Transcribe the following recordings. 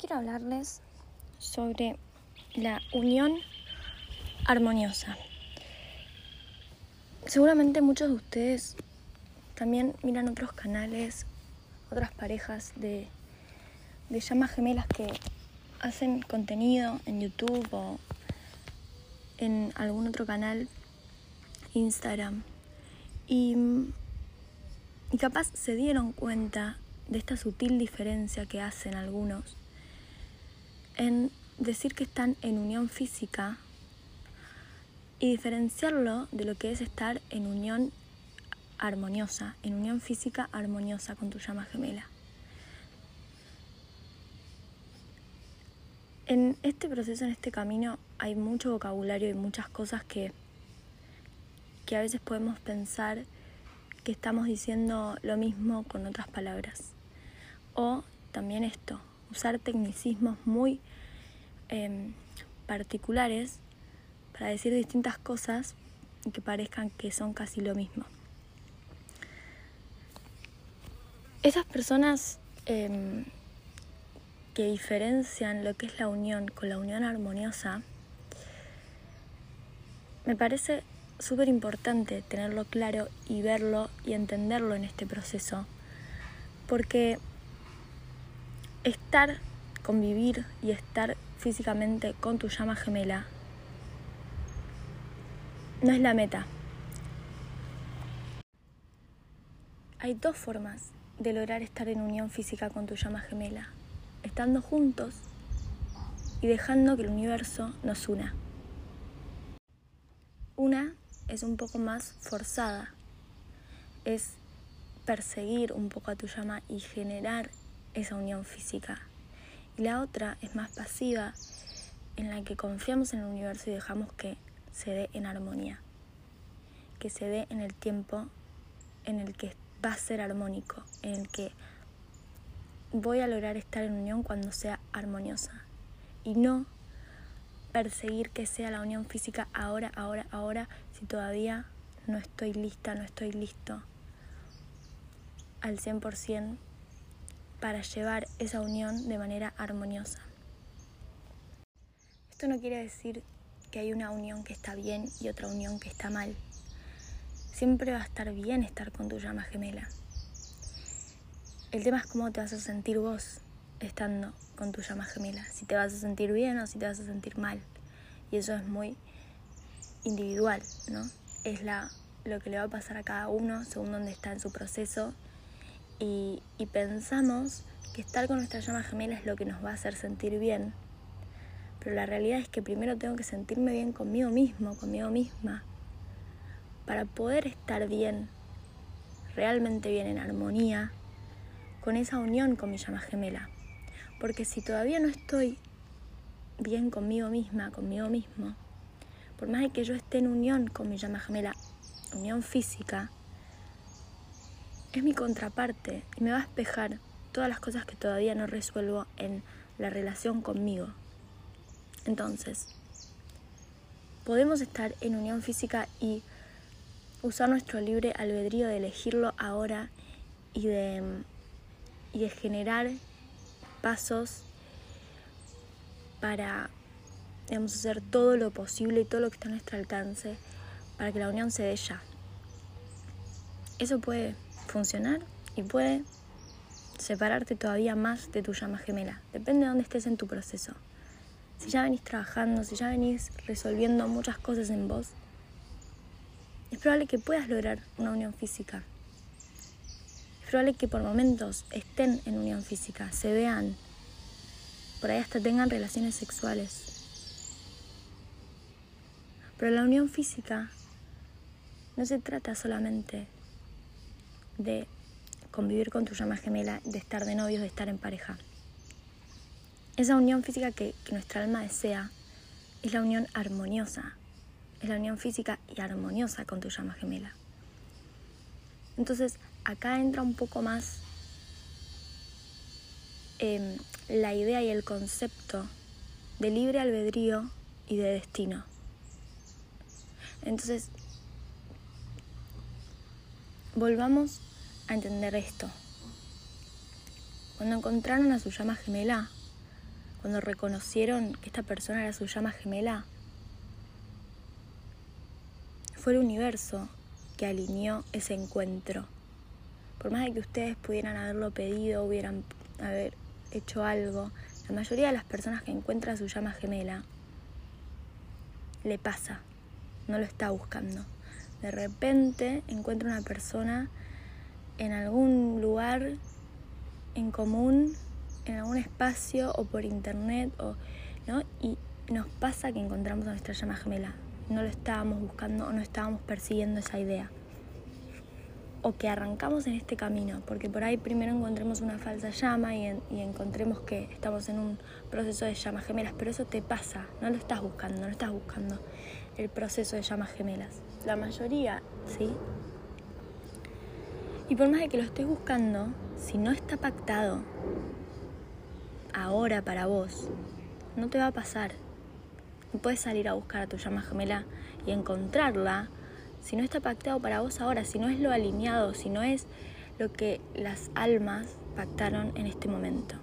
quiero hablarles sobre la unión armoniosa. Seguramente muchos de ustedes también miran otros canales, otras parejas de, de llamas gemelas que hacen contenido en YouTube o en algún otro canal, Instagram. Y, y capaz se dieron cuenta de esta sutil diferencia que hacen algunos en decir que están en unión física y diferenciarlo de lo que es estar en unión armoniosa, en unión física armoniosa con tu llama gemela. En este proceso, en este camino, hay mucho vocabulario y muchas cosas que, que a veces podemos pensar que estamos diciendo lo mismo con otras palabras. O también esto, usar tecnicismos muy em, particulares para decir distintas cosas y que parezcan que son casi lo mismo. Esas personas em, que diferencian lo que es la unión con la unión armoniosa, me parece súper importante tenerlo claro y verlo y entenderlo en este proceso, porque estar, convivir y estar físicamente con tu llama gemela no es la meta. Hay dos formas de lograr estar en unión física con tu llama gemela, estando juntos y dejando que el universo nos una. Una es un poco más forzada, es perseguir un poco a tu llama y generar esa unión física. Y la otra es más pasiva, en la que confiamos en el universo y dejamos que se dé en armonía, que se dé en el tiempo en el que va a ser armónico, en el que voy a lograr estar en unión cuando sea armoniosa y no perseguir que sea la unión física ahora, ahora, ahora, si todavía no estoy lista, no estoy listo al 100% para llevar esa unión de manera armoniosa. Esto no quiere decir que hay una unión que está bien y otra unión que está mal. Siempre va a estar bien estar con tu llama gemela. El tema es cómo te vas a sentir vos estando con tu llama gemela. Si te vas a sentir bien o si te vas a sentir mal. Y eso es muy individual, ¿no? Es lo que le va a pasar a cada uno según dónde está en su proceso y, pensamos que estar con nuestra llama gemela es lo que nos va a hacer sentir bien. Pero la realidad es que primero tengo que sentirme bien conmigo mismo, conmigo misma, para poder estar bien, realmente bien, en armonía, con esa unión con mi llama gemela. Porque si todavía no estoy bien conmigo misma, conmigo mismo, por más de que yo esté en unión con mi llama gemela, unión física, es mi contraparte y me va a espejar todas las cosas que todavía no resuelvo en la relación conmigo. Entonces, podemos estar en unión física y usar nuestro libre albedrío de elegirlo ahora y de, y de generar pasos para hacer todo lo posible y todo lo que está a nuestro alcance para que la unión se dé ya. Eso puede funcionar y puede separarte todavía más de tu llama gemela. Depende de dónde estés en tu proceso. Si ya venís trabajando, si ya venís resolviendo muchas cosas en vos, es probable que puedas lograr una unión física. Es probable que por momentos estén en unión física, se vean, por ahí hasta tengan relaciones sexuales. Pero la unión física no se trata solamente de convivir con tu llama gemela, de estar de novios, de estar en pareja. Esa unión física que, nuestra alma desea es la unión armoniosa, es la unión física y armoniosa con tu llama gemela. Entonces, acá entra un poco más em, la idea y el concepto de libre albedrío y de destino. Entonces, volvamos a entender esto. Cuando encontraron a su llama gemela, cuando reconocieron que esta persona era su llama gemela, fue el universo que alineó ese encuentro. Por más de que ustedes pudieran haberlo pedido, hubieran haber hecho algo, la mayoría de las personas que encuentran su llama gemela le pasa, no lo está buscando. De repente encuentra una persona en algún lugar en común, en algún espacio o por internet, o, ¿no? y nos pasa que encontramos a nuestra llama gemela. No lo estábamos buscando o no estábamos persiguiendo esa idea. O que arrancamos en este camino, porque por ahí primero encontremos una falsa llama y, y encontremos que estamos en un proceso de llamas gemelas, pero eso te pasa, no lo estás buscando, no estás buscando el proceso de llamas gemelas. La mayoría, ¿sí? Y por más de que lo estés buscando, si no está pactado ahora para vos, no te va a pasar. No puedes salir a buscar a tu llama gemela y encontrarla si no está pactado para vos ahora, si no es lo alineado, si no es lo que las almas pactaron en este momento.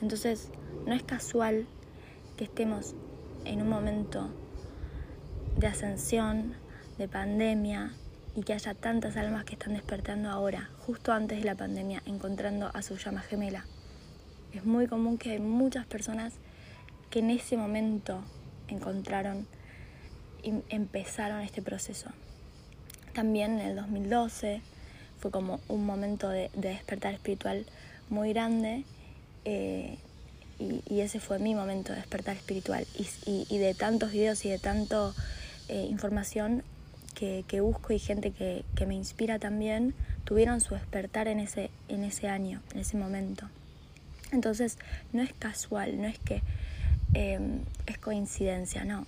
Entonces, no es casual que estemos en un momento de ascensión, de pandemia, y que haya tantas almas que están despertando ahora, justo antes de la pandemia, encontrando a su llama gemela. Es muy común que hay muchas personas que en ese momento encontraron y empezaron este proceso. También en el 2012 fue como un momento de, despertar espiritual muy grande eh, y, ese fue mi momento de despertar espiritual y, de tantos videos y de tanta eh, información que, busco y gente que, me inspira también tuvieron su despertar en ese, en ese año, en ese momento. Entonces no es casual, no es que em, es coincidencia, no.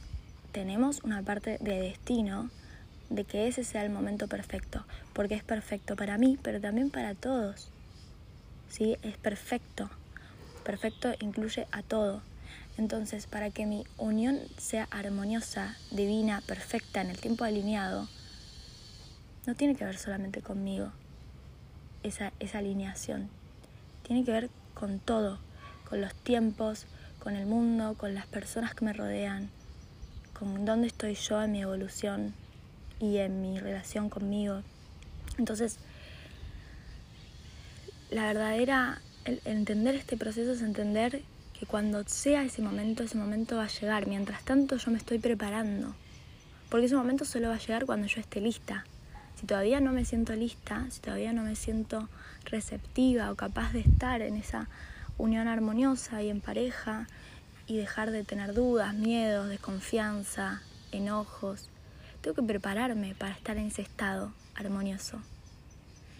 Tenemos una parte de destino de que ese sea el momento perfecto, porque es perfecto para mí, pero también para todos. ¿Sí? Es perfecto. Perfecto incluye a todo. Entonces, para que mi unión sea armoniosa, divina, perfecta, en el tiempo alineado, no tiene que ver solamente conmigo, esa, esa alineación. Tiene que ver con todo, con los tiempos, con el mundo, con las personas que me rodean, con dónde estoy yo en mi evolución y en mi relación conmigo. Entonces, la verdadera, entender este proceso es entender que cuando sea ese momento, ese momento va a llegar. Mientras tanto yo me estoy preparando. Porque ese momento solo va a llegar cuando yo esté lista. Si todavía no me siento lista, si todavía no me siento receptiva o capaz de estar en esa unión armoniosa y en pareja y dejar de tener dudas, miedos, desconfianza, enojos, tengo que prepararme para estar en ese estado armonioso.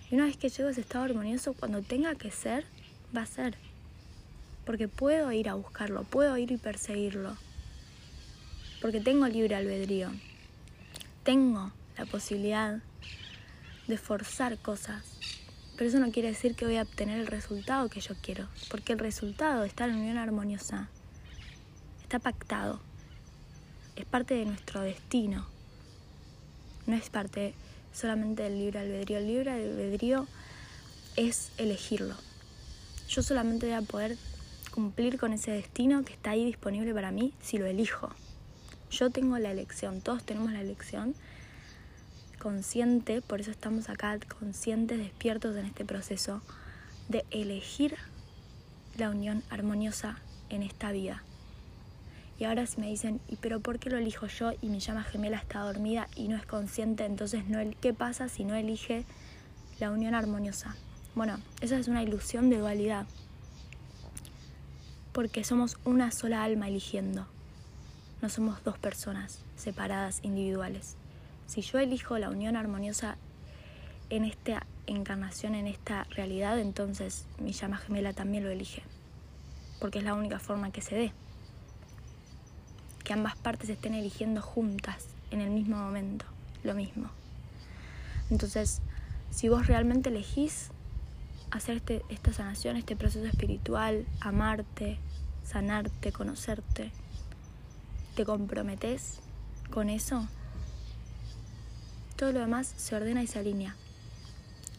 Y una vez que llego a ese estado armonioso, cuando tenga que ser, va a ser porque puedo ir a buscarlo, puedo ir y perseguirlo, porque tengo libre albedrío, tengo la posibilidad de forzar cosas, pero eso no quiere decir que voy a obtener el resultado que yo quiero, porque el resultado estar en unión armoniosa está pactado, es parte de nuestro destino, no es parte solamente del libre albedrío, el libre albedrío es elegirlo. Yo solamente voy a poder cumplir con ese destino que está ahí disponible para mí si lo elijo. Yo tengo la elección, todos tenemos la elección consciente, por eso estamos acá conscientes, despiertos en este proceso de elegir la unión armoniosa en esta vida. Y ahora si me dicen, ¿y pero por qué lo elijo yo y mi llama gemela está dormida y no es consciente? Entonces, no, ¿qué pasa si no elige la unión armoniosa? Bueno, esa es una ilusión de dualidad porque somos una sola alma eligiendo. No somos dos personas separadas, individuales. Si yo elijo la unión armoniosa en esta encarnación, en esta realidad, entonces mi llama gemela también lo elige. Porque es la única forma que se dé. Que ambas partes estén eligiendo juntas en el mismo momento, lo mismo. Entonces, si vos realmente elegís hacer este, esta sanación, este proceso espiritual, amarte, sanarte, conocerte, te comprometes con eso, todo lo demás se ordena y se alinea.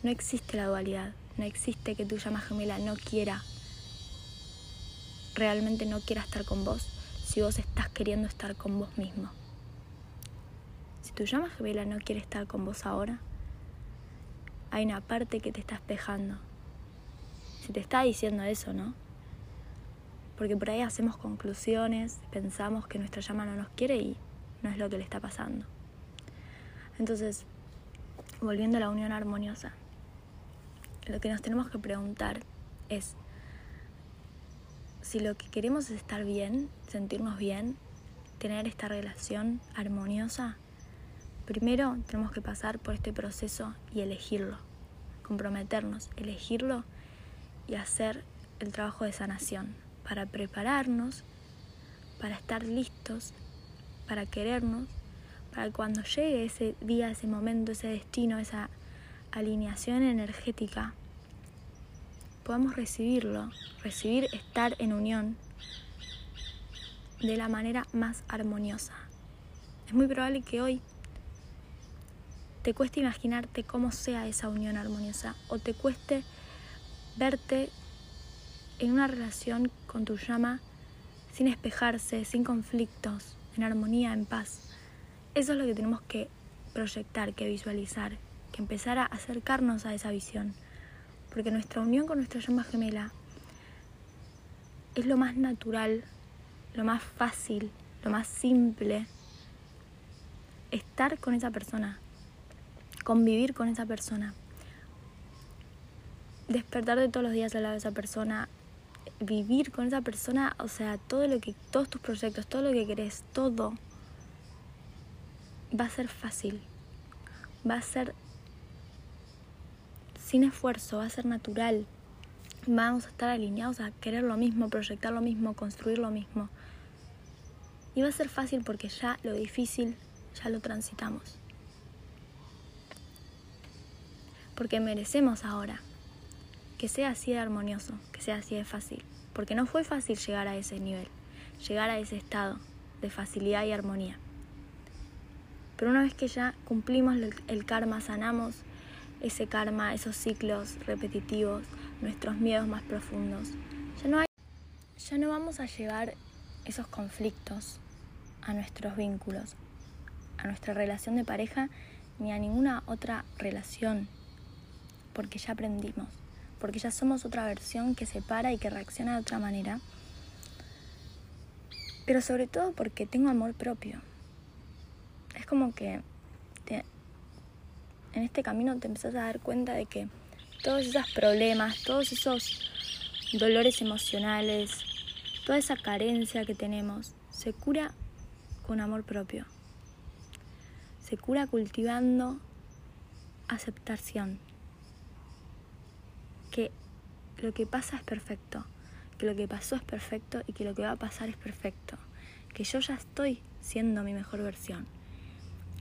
No existe la dualidad, no existe que tu llama gemela no quiera realmente no quiera estar con vos si vos estás queriendo estar con vos mismo. Si tu llama gemela no quiere estar con vos ahora, hay una parte que te está espejando. Si te está diciendo eso, ¿no? Porque por ahí hacemos conclusiones, pensamos que nuestra llama no nos quiere y no es lo que le está pasando. Entonces, volviendo a la unión armoniosa, lo que nos tenemos que preguntar es si lo que queremos es estar bien, sentirnos bien, tener esta relación armoniosa, primero tenemos que pasar por este proceso y elegirlo, comprometernos, elegirlo y hacer el trabajo de sanación para prepararnos, para estar listos, para querernos, para cuando llegue ese día, ese momento, ese destino, esa alineación energética, podamos recibirlo, recibir estar en unión de la manera más armoniosa. Es muy probable que hoy te cueste imaginarte cómo sea esa unión armoniosa o te cueste verte en una relación con tu llama sin espejarse, sin conflictos, en armonía, en paz. Eso es lo que tenemos que proyectar, que visualizar, que empezar a acercarnos a esa visión. Porque nuestra unión con nuestra llama gemela es lo más natural, lo más fácil, lo más simple. Estar con esa persona, convivir con esa persona, despertar de todos los días al lado de esa persona, vivir con esa persona, o sea, todo lo que, todos tus proyectos, todo lo que querés, todo va a ser fácil, va a ser sin esfuerzo, va a ser natural. Vamos a estar alineados a querer lo mismo, proyectar lo mismo, construir lo mismo. Y va a ser fácil porque ya lo difícil ya lo transitamos. Porque merecemos ahora que sea así de armonioso, que sea así de fácil. Porque no fue fácil llegar a ese nivel, llegar a ese estado de facilidad y armonía. Pero una vez que ya cumplimos el karma, sanamos ese karma, esos ciclos repetitivos, nuestros miedos más profundos, ya no, hay, ya no vamos a llevar esos conflictos a nuestros vínculos, a nuestra relación de pareja ni a ninguna otra relación, porque ya aprendimos, porque ya somos otra versión que se para y que reacciona de otra manera, pero sobre todo porque tengo amor propio es como que en este camino te empezás a dar cuenta de que todos esos problemas, todos esos dolores emocionales, toda esa carencia que tenemos, se cura con amor propio. Se cura cultivando aceptación. Que lo que pasa es perfecto, que lo que pasó es perfecto y que lo que va a pasar es perfecto. Que yo ya estoy siendo mi mejor versión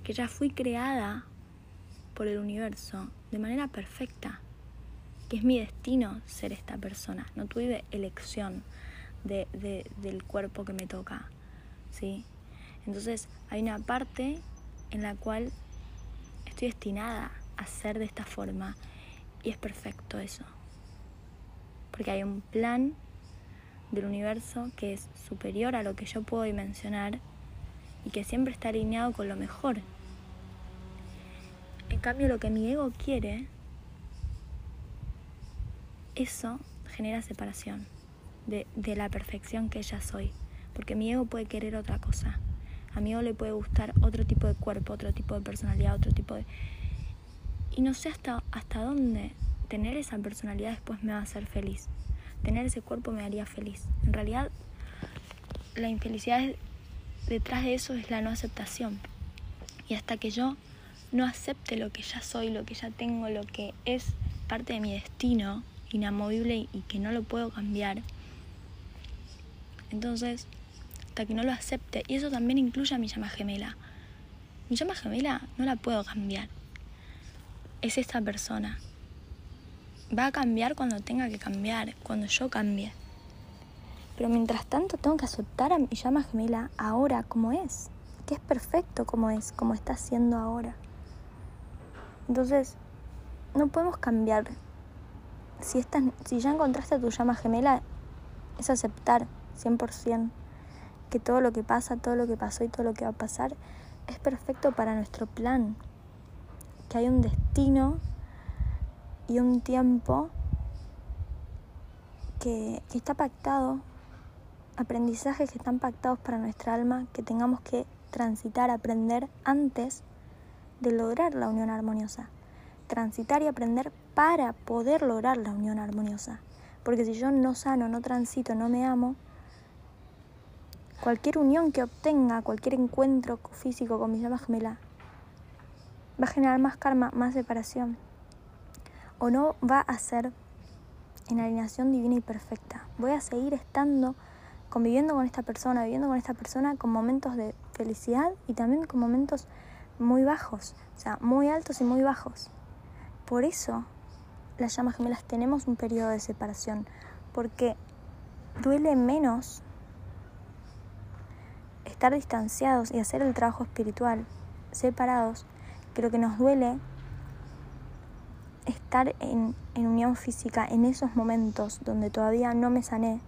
que ya fui creada por el universo de manera perfecta, que es mi destino ser esta persona, no tuve elección de, del cuerpo que me toca, ¿sí? Entonces hay una parte en la cual estoy destinada a ser de esta forma y es perfecto eso, porque hay un plan del universo que es superior a lo que yo puedo dimensionar y que siempre está alineado con lo mejor. En cambio, lo que mi ego quiere, eso genera separación de, de la perfección que ya soy. Porque mi ego puede querer otra cosa. A mi ego le puede gustar otro tipo de cuerpo, otro tipo de personalidad, otro tipo de... Y no sé hasta, hasta dónde tener esa personalidad después me va a hacer feliz. Tener ese cuerpo me haría feliz. En realidad, la infelicidad detrás de eso es la no aceptación. Y hasta que yo no acepte lo que ya soy, lo que ya tengo, lo que es parte de mi destino, inamovible y que no lo puedo cambiar, entonces, hasta que no lo acepte, y eso también incluye a mi llama gemela. Mi llama gemela no la puedo cambiar. Es esta persona. Va a cambiar cuando tenga que cambiar, cuando yo cambie. Pero mientras tanto tengo que aceptar a mi llama gemela ahora como es, que es perfecto como es, como está siendo ahora. Entonces, no podemos cambiar. Si, estás, si ya encontraste a tu llama gemela, es aceptar 100%, que todo lo que pasa, todo lo que pasó y todo lo que va a pasar es perfecto para nuestro plan, que hay un destino y un tiempo que, está pactado, aprendizajes que están pactados para nuestra alma, que tengamos que transitar, aprender antes de lograr la unión armoniosa. Transitar y aprender para poder lograr la unión armoniosa. Porque si yo no sano, no transito, no me amo, cualquier unión que obtenga, cualquier encuentro físico con mi llama gemela, va a generar más karma, más separación. O no va a ser en alineación divina y perfecta. Voy a seguir estando, conviviendo con esta persona, viviendo con esta persona con momentos de felicidad y también con momentos muy bajos, o sea, muy altos y muy bajos. Por eso las llamas gemelas tenemos un periodo de separación, porque duele menos estar distanciados y hacer el trabajo espiritual separados que lo que nos duele estar en, en, unión física en esos momentos donde todavía no me sané.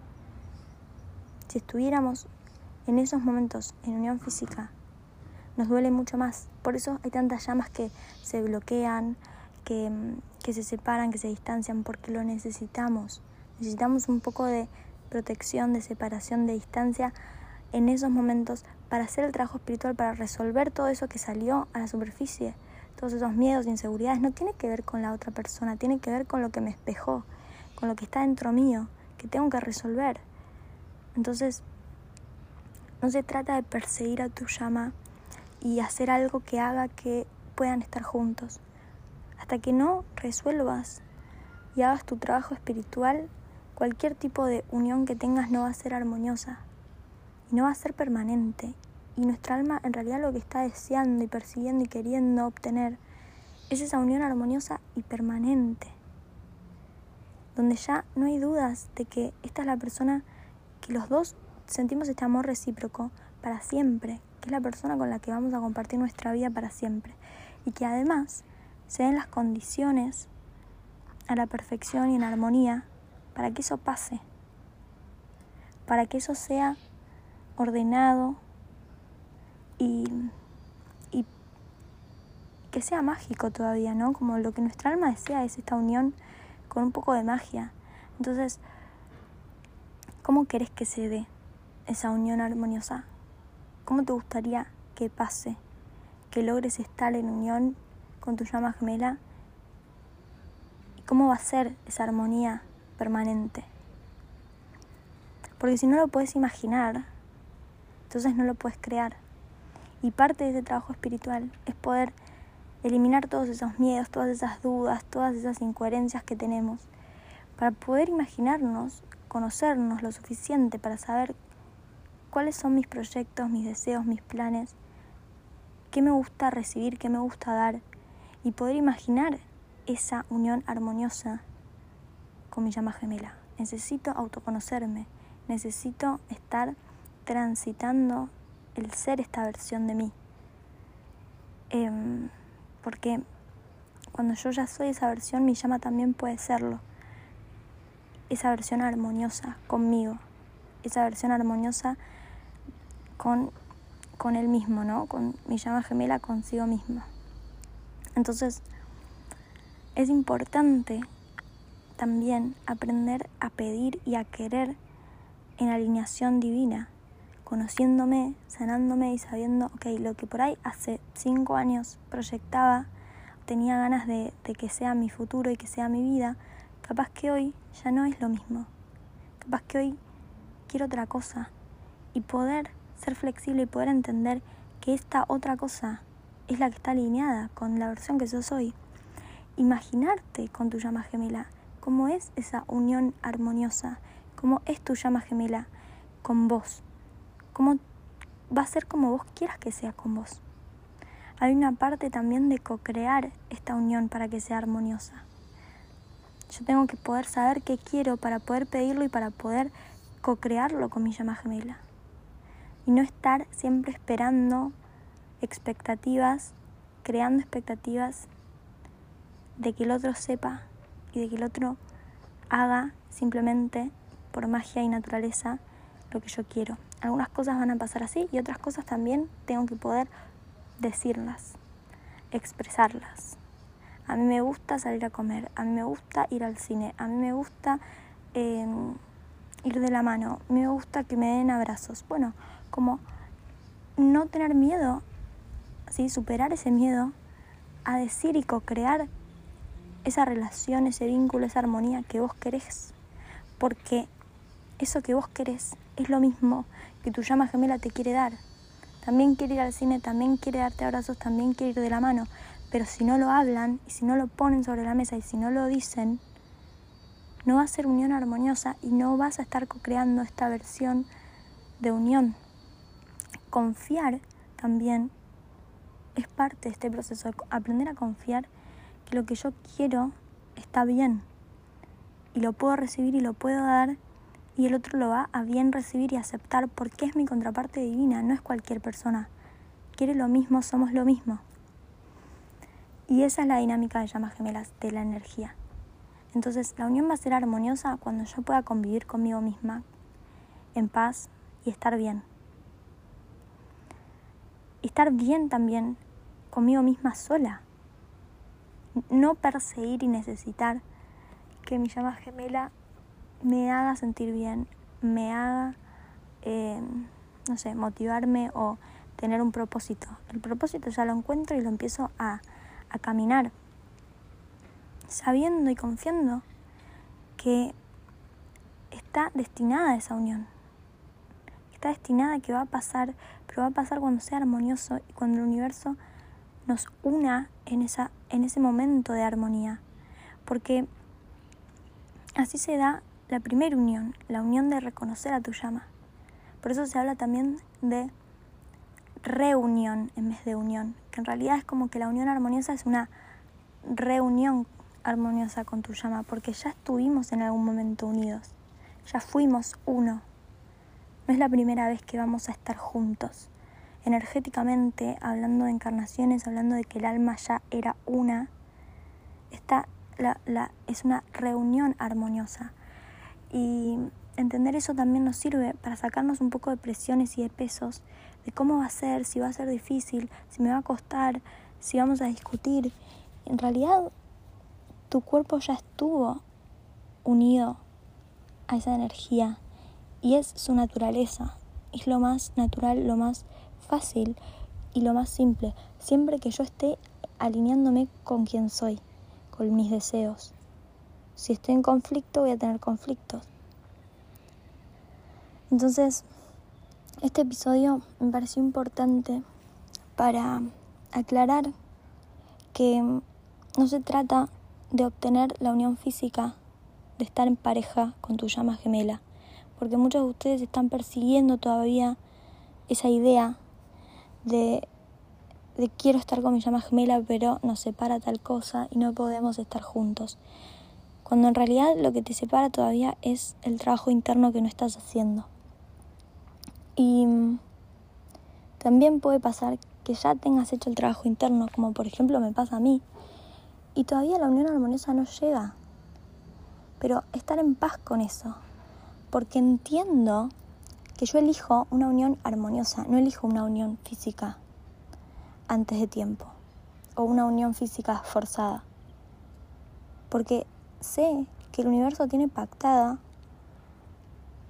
Si estuviéramos en esos momentos en unión física, nos duele mucho más. Por eso hay tantas llamas que se bloquean, que, que se separan, que se distancian, porque lo necesitamos. Necesitamos un poco de protección, de separación, de distancia en esos momentos para hacer el trabajo espiritual, para resolver todo eso que salió a la superficie, todos esos miedos, inseguridades. No tiene que ver con la otra persona, tiene que ver con lo que me espejó, con lo que está dentro mío, que tengo que resolver. Entonces, no se trata de perseguir a tu llama y hacer algo que haga que puedan estar juntos. Hasta que no resuelvas y hagas tu trabajo espiritual, cualquier tipo de unión que tengas no va a ser armoniosa y no va a ser permanente. Y nuestra alma en realidad lo que está deseando y persiguiendo y queriendo obtener es esa unión armoniosa y permanente, donde ya no hay dudas de que esta es la persona que los dos sentimos este amor recíproco para siempre, es la persona con la que vamos a compartir nuestra vida para siempre. Y que además se den las condiciones a la perfección y en armonía para que eso pase, para que eso sea ordenado y, y que sea mágico todavía, ¿no? Como lo que nuestra alma desea es esta unión con un poco de magia. Entonces, ¿cómo querés que se dé esa unión armoniosa? ¿Cómo te gustaría que pase? Que logres estar en unión con tu llama gemela. ¿Y cómo va a ser esa armonía permanente? Porque si no lo puedes imaginar, entonces no lo puedes crear. Y parte de ese trabajo espiritual es poder eliminar todos esos miedos, todas esas dudas, todas esas incoherencias que tenemos, para poder imaginarnos, conocernos lo suficiente para saber cuáles son mis proyectos, mis deseos, mis planes, qué me gusta recibir, qué me gusta dar y poder imaginar esa unión armoniosa con mi llama gemela. Necesito autoconocerme, necesito estar transitando el ser esta versión de mí. Em, porque cuando yo ya soy esa versión, mi llama también puede serlo. Esa versión armoniosa conmigo, esa versión armoniosa con, con él mismo, ¿no? Con mi llama gemela consigo mismo. Entonces, es importante también aprender a pedir y a querer en alineación divina, conociéndome, sanándome y sabiendo, ok, lo que por ahí hace cinco años proyectaba, tenía ganas de, de, que sea mi futuro y que sea mi vida, capaz que hoy ya no es lo mismo. Capaz que hoy quiero otra cosa y poder ser flexible y poder entender que esta otra cosa es la que está alineada con la versión que yo soy. Imaginarte con tu llama gemela, cómo es esa unión armoniosa, cómo es tu llama gemela con vos, cómo va a ser como vos quieras que sea con vos. Hay una parte también de co-crear esta unión para que sea armoniosa. Yo tengo que poder saber qué quiero para poder pedirlo y para poder co-crearlo con mi llama gemela y no estar siempre esperando expectativas, creando expectativas de que el otro sepa y de que el otro haga simplemente por magia y naturaleza lo que yo quiero. Algunas cosas van a pasar así y otras cosas también tengo que poder decirlas, expresarlas. A mí me gusta salir a comer, a mí me gusta ir al cine, a mí me gusta em, ir de la mano, a mí me gusta que me den abrazos. Bueno, como no tener miedo, ¿sí? superar ese miedo a decir y co-crear esa relación, ese vínculo, esa armonía que vos querés. Porque eso que vos querés es lo mismo que tu llama gemela te quiere dar. También quiere ir al cine, también quiere darte abrazos, también quiere ir de la mano. Pero si no lo hablan y si no lo ponen sobre la mesa y si no lo dicen, no va a ser unión armoniosa y no vas a estar creando esta versión de unión. Confiar también es parte de este proceso, aprender a confiar que lo que yo quiero está bien y lo puedo recibir y lo puedo dar y el otro lo va a bien recibir y aceptar porque es mi contraparte divina, no es cualquier persona. Quiere lo mismo, somos lo mismo. Y esa es la dinámica de llamas gemelas, de la energía. Entonces la unión va a ser armoniosa cuando yo pueda convivir conmigo misma en paz y estar bien. Estar bien también conmigo misma sola. No perseguir y necesitar que mi llama gemela me haga sentir bien, me haga, eh, no sé, motivarme o tener un propósito. El propósito ya lo encuentro y lo empiezo a a caminar, sabiendo y confiando que está destinada a esa unión. Está destinada a que va a pasar, pero va a pasar cuando sea armonioso y cuando el universo nos una en, esa, en ese momento de armonía. Porque así se da la primera unión, la unión de reconocer a tu llama. Por eso se habla también de reunión en vez de unión, que en realidad es como que la unión armoniosa es una reunión armoniosa con tu llama, porque ya estuvimos en algún momento unidos, ya fuimos uno. No es la primera vez que vamos a estar juntos. Energéticamente, hablando de encarnaciones, hablando de que el alma ya era una, la, la, es una reunión armoniosa. Y entender eso también nos sirve para sacarnos un poco de presiones y de pesos de cómo va a ser, si va a ser difícil, si me va a costar, si vamos a discutir. En realidad, tu cuerpo ya estuvo unido a esa energía y es su naturaleza. Es lo más natural, lo más fácil y lo más simple. Siempre que yo esté alineándome con quien soy, con mis deseos. Si estoy en conflicto, voy a tener conflictos. Entonces, este episodio me pareció importante para aclarar que no se trata de obtener la unión física, de estar en pareja con tu llama gemela, porque muchos de ustedes están persiguiendo todavía esa idea de, quiero estar con mi llama gemela, pero nos separa tal cosa y no podemos estar juntos. Cuando en realidad lo que te separa todavía es el trabajo interno que no estás haciendo. Y también puede pasar que ya tengas hecho el trabajo interno, como por ejemplo me pasa a mí, y todavía la unión armoniosa no llega. Pero estar en paz con eso, porque entiendo que yo elijo una unión armoniosa, no elijo una unión física antes de tiempo, o una unión física forzada, porque sé que el universo tiene pactada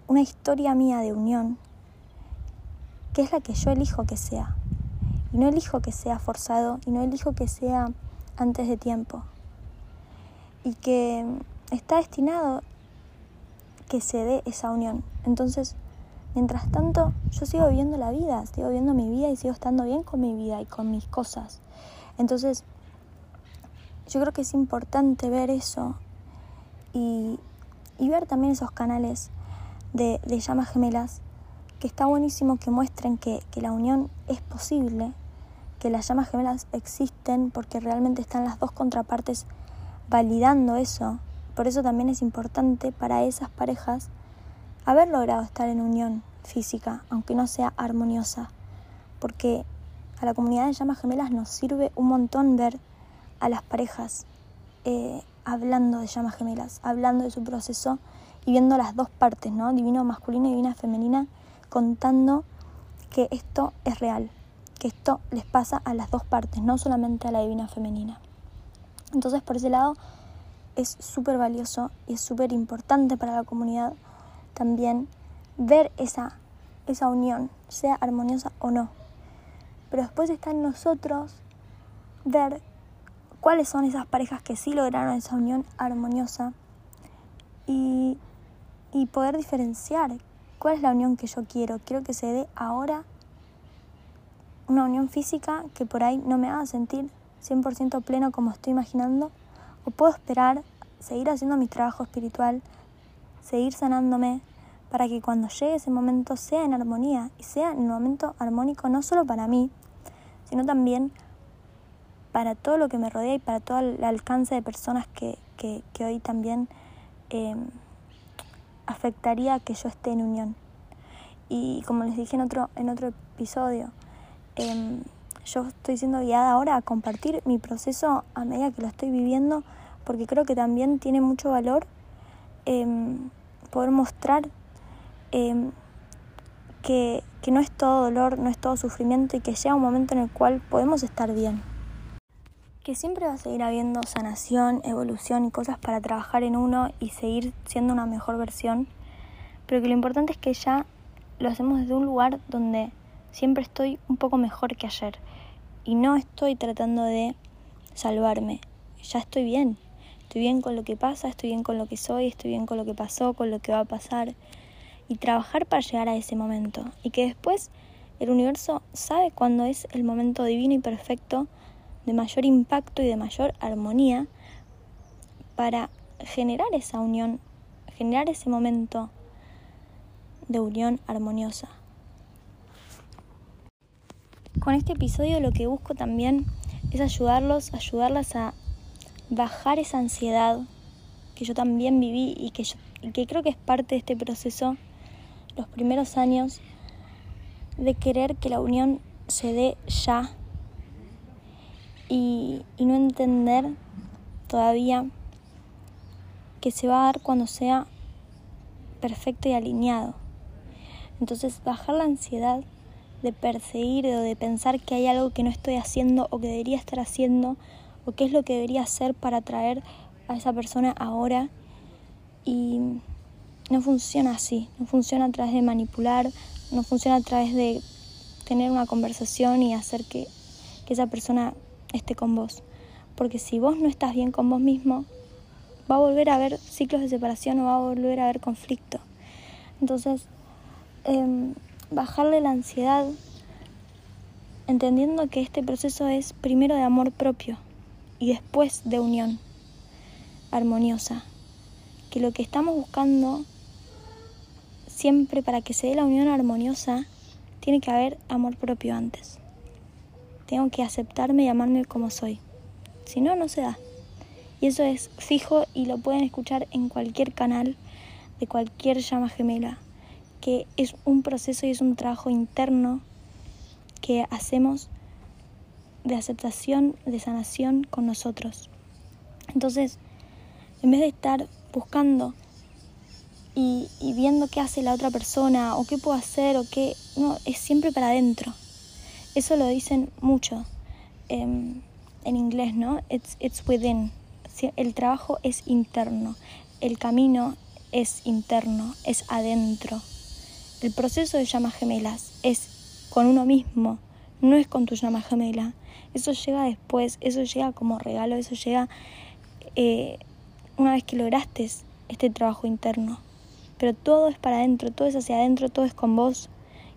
una historia mía de unión que es la que yo elijo que sea. Y no elijo que sea forzado y no elijo que sea antes de tiempo. Y que está destinado que se dé esa unión. Entonces, mientras tanto, yo sigo viviendo la vida, sigo viviendo mi vida y sigo estando bien con mi vida y con mis cosas. Entonces, yo creo que es importante ver eso y, ver también esos canales de, llamas gemelas que está buenísimo que muestren que, la unión es posible, que las llamas gemelas existen porque realmente están las dos contrapartes validando eso. Por eso también es importante para esas parejas haber logrado estar en unión física, aunque no sea armoniosa, porque a la comunidad de llamas gemelas nos sirve un montón ver a las parejas eh, hablando de llamas gemelas, hablando de su proceso y viendo las dos partes, ¿no? Divino masculino y divina femenina, contando que esto es real, que esto les pasa a las dos partes, no solamente a la divina femenina. Entonces, por ese lado, es súper valioso y es súper importante para la comunidad también ver esa, esa unión, sea armoniosa o no. Pero después está en nosotros ver cuáles son esas parejas que sí lograron esa unión armoniosa y, y poder diferenciar cuál es la unión que yo quiero. Quiero que se dé ahora una unión física que por ahí no me haga sentir 100% pleno como estoy imaginando, o puedo esperar, seguir haciendo mi trabajo espiritual, seguir sanándome, para que cuando llegue ese momento sea en armonía y sea en un momento armónico no solo para mí, sino también para todo lo que me rodea y para todo el alcance de personas que, que, hoy también em, afectaría que yo esté en unión. Y como les dije en otro, en otro episodio, em, yo estoy siendo guiada ahora a compartir mi proceso a medida que lo estoy viviendo, porque creo que también tiene mucho valor em, poder mostrar que, que no es todo dolor, no es todo sufrimiento y que llega un momento en el cual podemos estar bien. Que siempre va a seguir habiendo sanación, evolución y cosas para trabajar en uno y seguir siendo una mejor versión, pero que lo importante es que ya lo hacemos desde un lugar donde siempre estoy un poco mejor que ayer y no estoy tratando de salvarme. Ya estoy bien. Estoy bien con lo que pasa, estoy bien con lo que soy, estoy bien con lo que pasó, con lo que va a pasar. Y trabajar para llegar a ese momento. Y que después el universo sabe cuándo es el momento divino y perfecto de mayor impacto y de mayor armonía para generar esa unión, generar ese momento de unión armoniosa. Con este episodio lo que busco también es ayudarlos, ayudarlas a bajar esa ansiedad que yo también viví y que, que creo que es parte de este proceso, los primeros años, de querer que la unión se dé ya y, no entender todavía que se va a dar cuando sea perfecto y alineado. Entonces bajar la ansiedad de perseguir o de pensar que hay algo que no estoy haciendo o que debería estar haciendo o qué es lo que debería hacer para atraer a esa persona ahora y no funciona así, no funciona a través de manipular, no funciona a través de tener una conversación y hacer que esa persona esté con vos. Porque si vos no estás bien con vos mismo, va a volver a haber ciclos de separación o va a volver a haber conflicto. Entonces, eh, bajarle la ansiedad, entendiendo que este proceso es primero de amor propio y después de unión armoniosa. Que lo que estamos buscando siempre para que se dé la unión armoniosa, tiene que haber amor propio antes. Tengo que aceptarme y amarme como soy. Si no, no se da. Y eso es fijo y lo pueden escuchar en cualquier canal de cualquier llama gemela que es un proceso y es un trabajo interno que hacemos de aceptación, de sanación con nosotros. Entonces, en vez de estar buscando y, viendo qué hace la otra persona o qué puedo hacer o qué, no, es siempre para adentro. Eso lo dicen mucho em, en inglés, ¿no? It's, within. El trabajo es interno, el camino es interno, es adentro. El proceso de llamas gemelas es con uno mismo, no es con tu llama gemela. Eso llega después, eso llega como regalo, eso llega eh, una vez que lograste este trabajo interno. Pero todo es para adentro, todo es hacia adentro, todo es con vos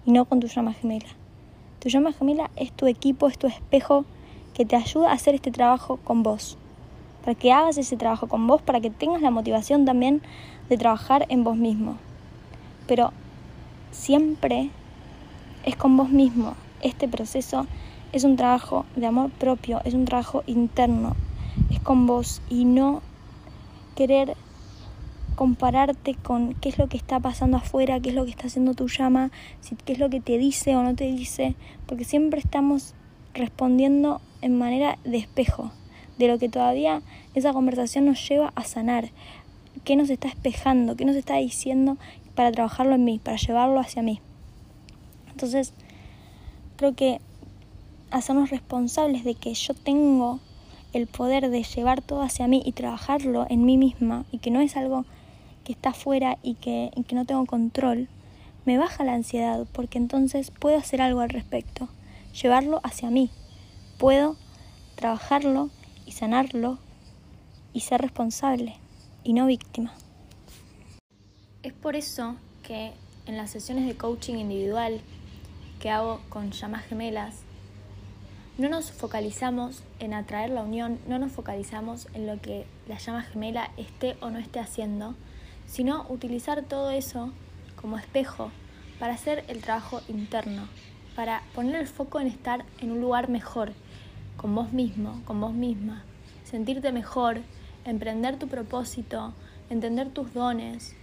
y no con tu llama gemela. Tu llama gemela es tu equipo, es tu espejo que te ayuda a hacer este trabajo con vos. Para que hagas ese trabajo con vos, para que tengas la motivación también de trabajar en vos mismo. Pero siempre es con vos mismo. Este proceso es un trabajo de amor propio, es un trabajo interno, es con vos y no querer compararte con qué es lo que está pasando afuera, qué es lo que está haciendo tu llama, si, qué es lo que te dice o no te dice, porque siempre estamos respondiendo en manera de espejo, de lo que todavía esa conversación nos lleva a sanar, qué nos está espejando, qué nos está diciendo para trabajarlo en mí, para llevarlo hacia mí. Entonces, creo que hacernos responsables de que yo tengo el poder de llevar todo hacia mí y trabajarlo en mí misma y que no es algo que está afuera y que, y que no tengo control, me baja la ansiedad porque entonces puedo hacer algo al respecto, llevarlo hacia mí, puedo trabajarlo y sanarlo y ser responsable y no víctima. Es por eso que en las sesiones de coaching individual que hago con llamas gemelas, no nos focalizamos en atraer la unión, no nos focalizamos en lo que la llama gemela esté o no esté haciendo, sino utilizar todo eso como espejo para hacer el trabajo interno, para poner el foco en estar en un lugar mejor, con vos mismo, con vos misma, sentirte mejor, emprender tu propósito, entender tus dones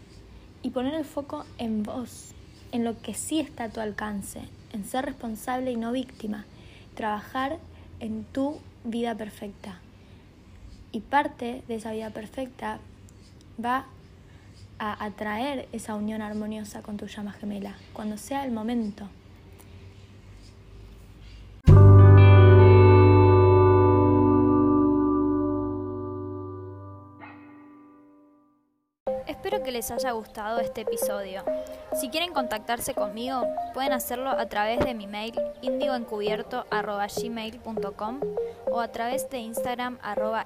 y poner el foco en vos, en lo que sí está a tu alcance, en ser responsable y no víctima trabajar en tu vida perfecta. Y parte de esa vida perfecta va a atraer esa unión armoniosa con tu llama gemela, cuando sea el momento. Espero que les haya gustado este episodio. Si quieren contactarse conmigo, pueden hacerlo a través de mi mail indioencubierto.gmail.com o a través de Instagram arroba.